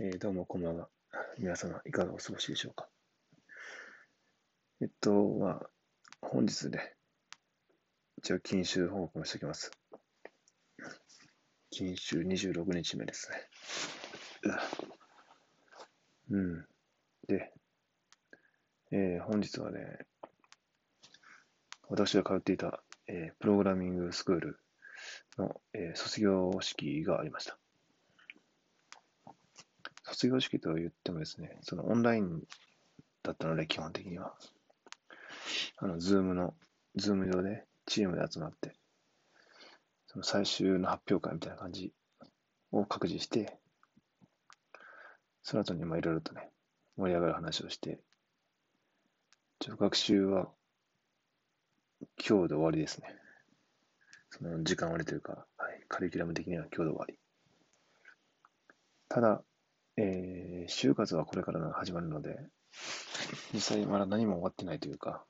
えーどうもこんばんは。皆様、いかがお過ごしでしょうか。えっと、まあ、本日で、一応、禁酒報告をしておきます。禁酒26日目ですね。ううん。で、えー本日はね、私が通っていた、えープログラミングスクールの、えー卒業式がありました。卒業式と言ってもですね、そのオンラインだったので、基本的には。あの、 Zoom の、 Zoom 上でチームで集まって、その最終の発表会みたいな感じを各自して、その後にいろいろとね、盛り上がる話をして、ちょっと学習は今日で終わりですね。その時間割というか、はい、カリキュラム的には今日で終わり。ただ、えー就活はこれから始まるので、実際まだ何も終わってないというか、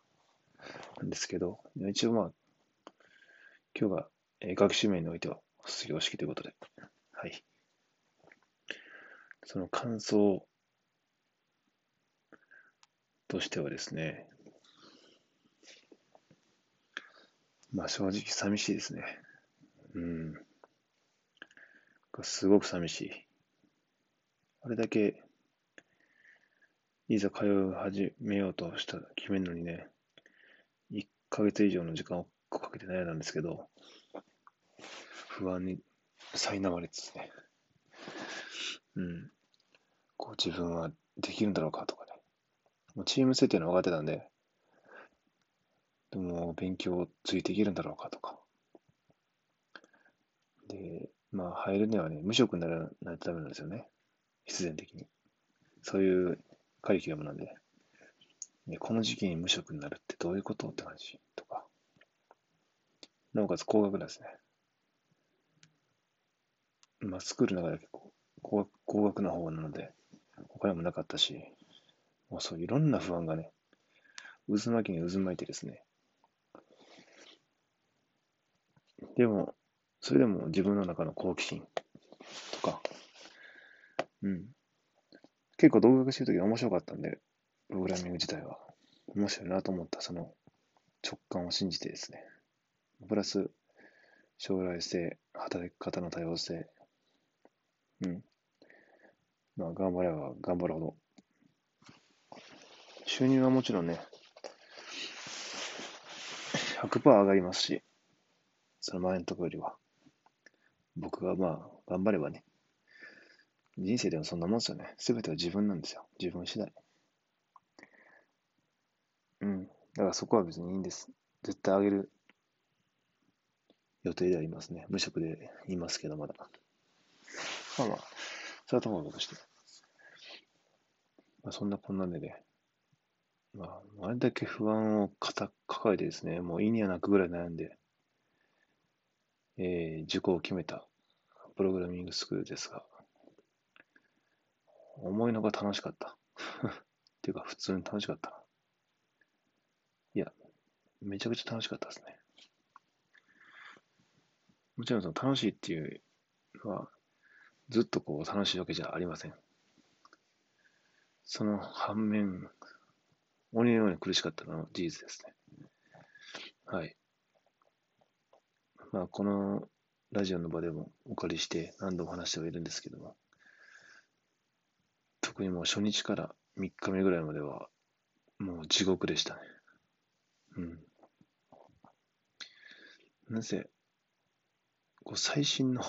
なんですけど、一応まあ、今日が、えー学習面においては卒業式ということで、はい。その感想としてはですね、まあ正直寂しいですね。うん。すごく寂しい。あれだけ、いざ通い始めようとした、決めるのにね、1ヶ月以上の時間をかけて悩んだんですけど、不安に苛まれつつね、うん、こう自分はできるんだろうかとかね、もうチーム設定の分かってたんで、でも勉強ついていけるんだろうかとか、で、まあ入るにはね、無職にならないとダメなんですよね。必然的に。そういうカリキュラムなんで。でこの時期に無職になるってどういうことって話とか。なおかつ高額なんですね。まあ、スクールの中で結構高額高額な方なので、お金もなかったし、もうそういろんな不安がね、渦巻きに渦巻いてですね。でも、それでも自分の中の好奇心、うん。結構動画してるとき面白かったんで、プログラミング自体は面白いなと思ったその直感を信じてですね。プラス、将来性、働き方の多様性。うん。まあ、頑張れば頑張るほど。収入はもちろんね、100%上がりますし、その前のところよりは。僕がまあ、頑張ればね、人生でもそんなもんですよね。すべては自分なんですよ。自分次第。うん。だからそこは別にいいんです。絶対上げる予定でありますね。無職で言いますけど、まだ。まあまあ、それはともかくとして。まあ、そんなこんなんでね。まあ、あれだけ不安をかた抱えてですね、もう意にはなくぐらい悩んで、えー受講を決めたプログラミングスクールですが、思いのが楽しかった。っていうか、普通に楽しかったな。いや、めちゃくちゃ楽しかったですね。もちろんその楽しいっていうのは、ずっとこう楽しいわけじゃありません。その反面、鬼のように苦しかったのは事実ですね。はい。まあ、このラジオの場でもお借りして何度も話してはいるんですけども、特にもう初日から3日目ぐらいまでは、もう地獄でしたね。うん。なぜ、こう最新の、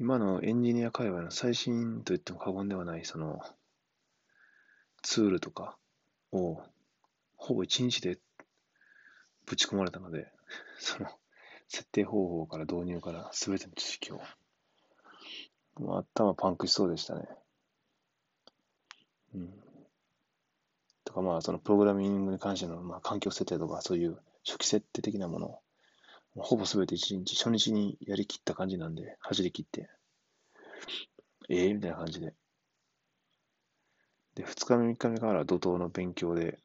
今のエンジニア界隈の最新と言っても過言ではない、その、ツールとかを、ほぼ1日でぶち込まれたので、その、設定方法から導入から全ての知識を、もう頭パンクしそうでしたね。うん。とかまあ、そのプログラミングに関しての、まあ、環境設定とか、そういう初期設定的なものを、ほぼ全て一日、初日にやりきった感じなんで、走り切って、ええみたいな感じで。で、2日目、3日目から怒涛の勉強で、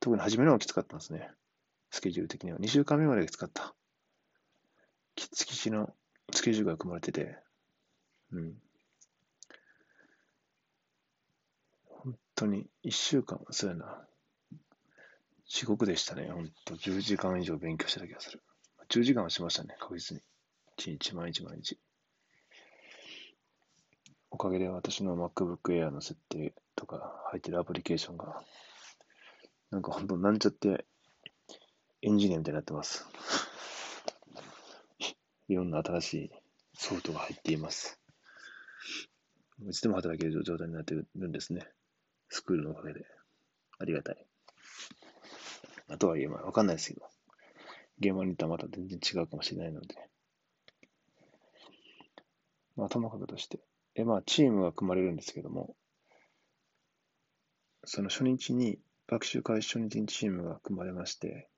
特に初めの方がきつかったんですね。スケジュール的には。2週間目まできつかった。きつきちのスケジュールが組まれてて、うん。本当に、一週間、そうやな。地獄でしたね。ほんと、10時間以上勉強してた気がする。10時間はしましたね、確実に。1日、毎日毎日。おかげで私の MacBook Air の設定とか入ってるアプリケーションが、なんかほんとなんちゃってエンジニアみたいになってます。いろんな新しいソフトが入っています。いつでも働ける状態になってるんですね。スクールのおかげで。ありがたい。あとはいえ、まあ、わかんないですけど、現場に行ったらまた全然違うかもしれないので。まあ、ともかくとして。で、まあ、チームが組まれるんですけども、その初日に、学習開始初日にチームが組まれまして、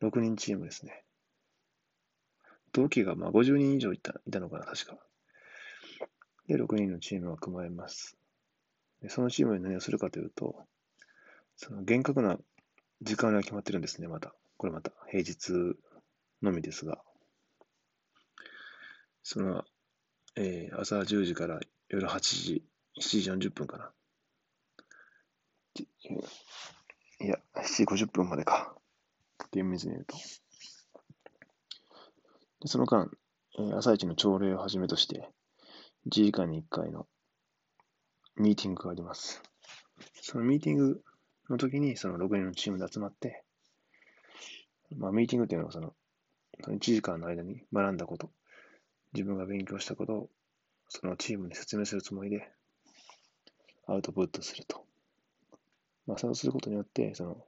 6人チームですね。同期がまあ50人以上いたいたのかな、確か。で、6人のチームが組まれます。そのチームに何をするかというと、その厳格な時間が決まってるんですね、また。これまた平日のみですが。その、えー、朝10時から夜8時、7時40分かな。いや、7時50分までか。厳密に言うと。でその間、えー、朝一の朝礼をはじめとして、1時間に1回のミーティングがあります。そのミーティングの時に、その6人のチームで集まって、まあ、ミーティングっていうのは、その、1時間の間に学んだこと、自分が勉強したことを、そのチームに説明するつもりで、アウトプットすると。まあ、そうすることによって、その、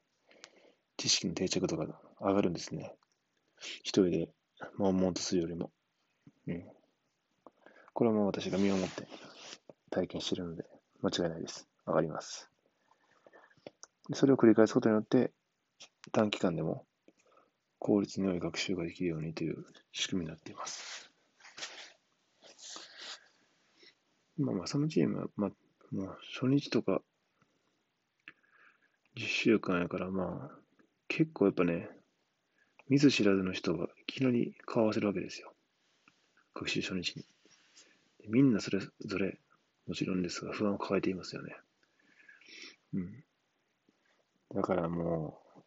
知識の定着度が上がるんですね。一人で、悶々とするよりも。うん。これも私が身をもって体験してるので、間違いないです。上がります。それを繰り返すことによって、短期間でも効率の良い学習ができるようにという仕組みになっています。まあまあ、そのチームは、まあ、もう初日とか、10週間やから、まあ、結構やっぱね、見ず知らずの人がいきなり顔合わせるわけですよ。学習初日に。みんなそれぞれ、もちろんですが、不安を抱えていますよね。うん。だからもう、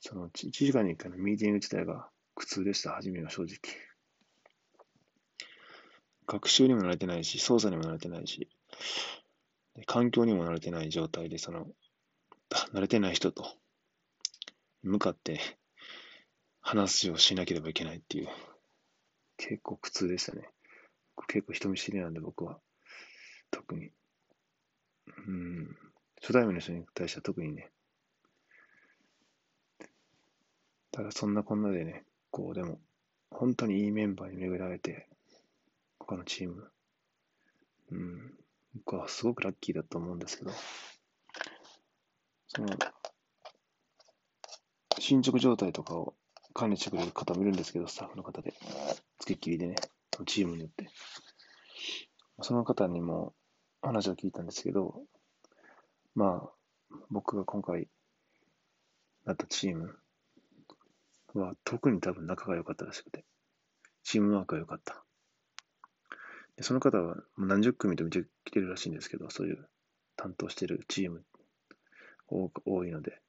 その1時間に1回のミーティング自体が苦痛でした、初めは正直。学習にも慣れてないし、操作にも慣れてないし、環境にも慣れてない状態で、その、慣れてない人と向かって話をしなければいけないっていう、結構苦痛でしたね。結構人見知りなんで僕は、特に。うん、初対面の人に対しては特にね、ただそんなこんなでね、こうでも、本当にいいメンバーに巡られて、他のチーム、うん、僕はすごくラッキーだと思うんですけど、その、進捗状態とかを管理してくれる方もいるんですけど、スタッフの方で、つきっきりでね、チームによって。その方にも話を聞いたんですけど、まあ、僕が今回なったチームは特に多分仲が良かったらしくて、チームワークが良かった。でその方は何十組と見てきてるらしいんですけど、そういう担当してるチーム多いので、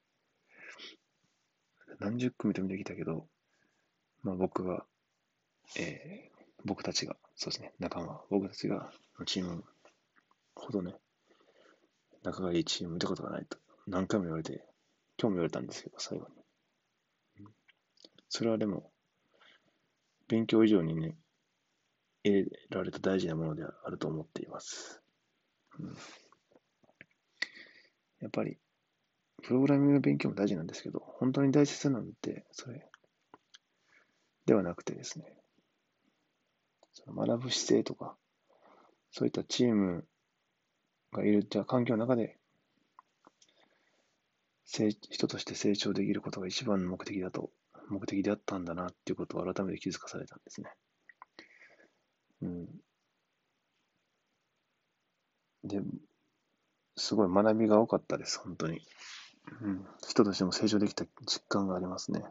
何十組と見てきたけど、まあ僕が、えー、僕たちが、そうですね、仲間、僕たちが、チームほどね、仲がいいチーム見たことがないと、何回も言われて、今日も言われたんですけど、最後に。それはでも、勉強以上にね、得られた大事なものであると思っています。うん、やっぱり、プログラミングの勉強も大事なんですけど、本当に大切なのって、それではなくてですね、その学ぶ姿勢とか、そういったチームがいるじゃ環境の中で、人として成長できることが一番の目的だと目的であったんだなっていうことを改めて気づかされたんですね。うん。で、すごい学びが多かったです、本当に。うん。人としても成長できた実感がありますね。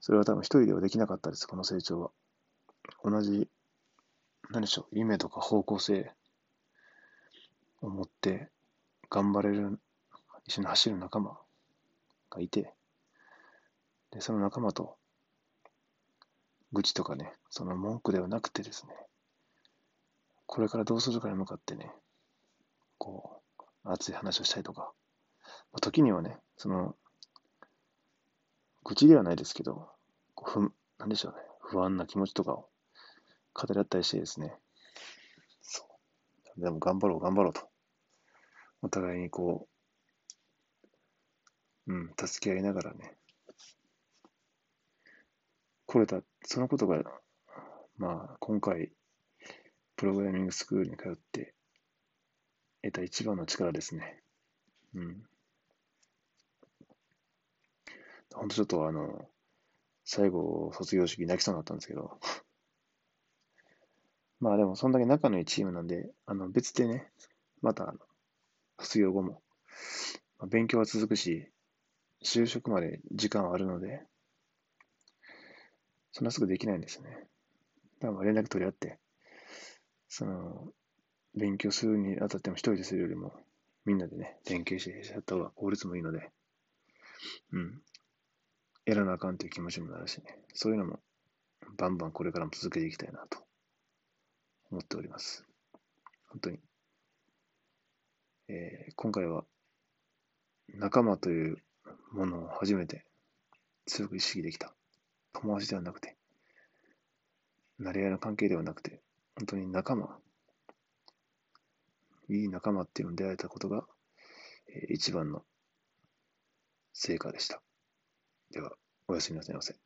それは多分一人ではできなかったです、この成長は。同じ何でしょう、夢とか方向性を持って頑張れる、一緒に走る仲間がいて、で、その仲間と、愚痴とかね、その文句ではなくてですね、これからどうするかに向かってね、こう、熱い話をしたりとか、まあ、時にはね、その、愚痴ではないですけど、こうふなんでしょうね、不安な気持ちとかを語り合ったりしてですね、そう。でも頑張ろう、頑張ろうと。お互いにこう、うん、助け合いながらね、来れた、そのことが、まあ、今回、プログラミングスクールに通って得た一番の力ですね。うん。ほんとちょっとあの、最後、卒業式泣きそうになったんですけど、まあでも、そんだけ仲のいいチームなんで、あの、別でね、また、あの、卒業後も、まあ、勉強は続くし、就職まで時間はあるので、そんなすぐできないんですね。だから連絡取り合って、その、勉強するにあたっても一人でするよりも、みんなでね、連携してやった方が効率もいいので、うん。やらなあかんという気持ちもなるしね、そういうのも、バンバンこれからも続けていきたいなと思っております。本当に。えー、今回は、仲間というものを初めて強く意識できた。友達ではなくて、なり合いの関係ではなくて、本当に仲間、いい仲間っていうのに出会えたことが、えー、一番の成果でした。では、おやすみなさいませ。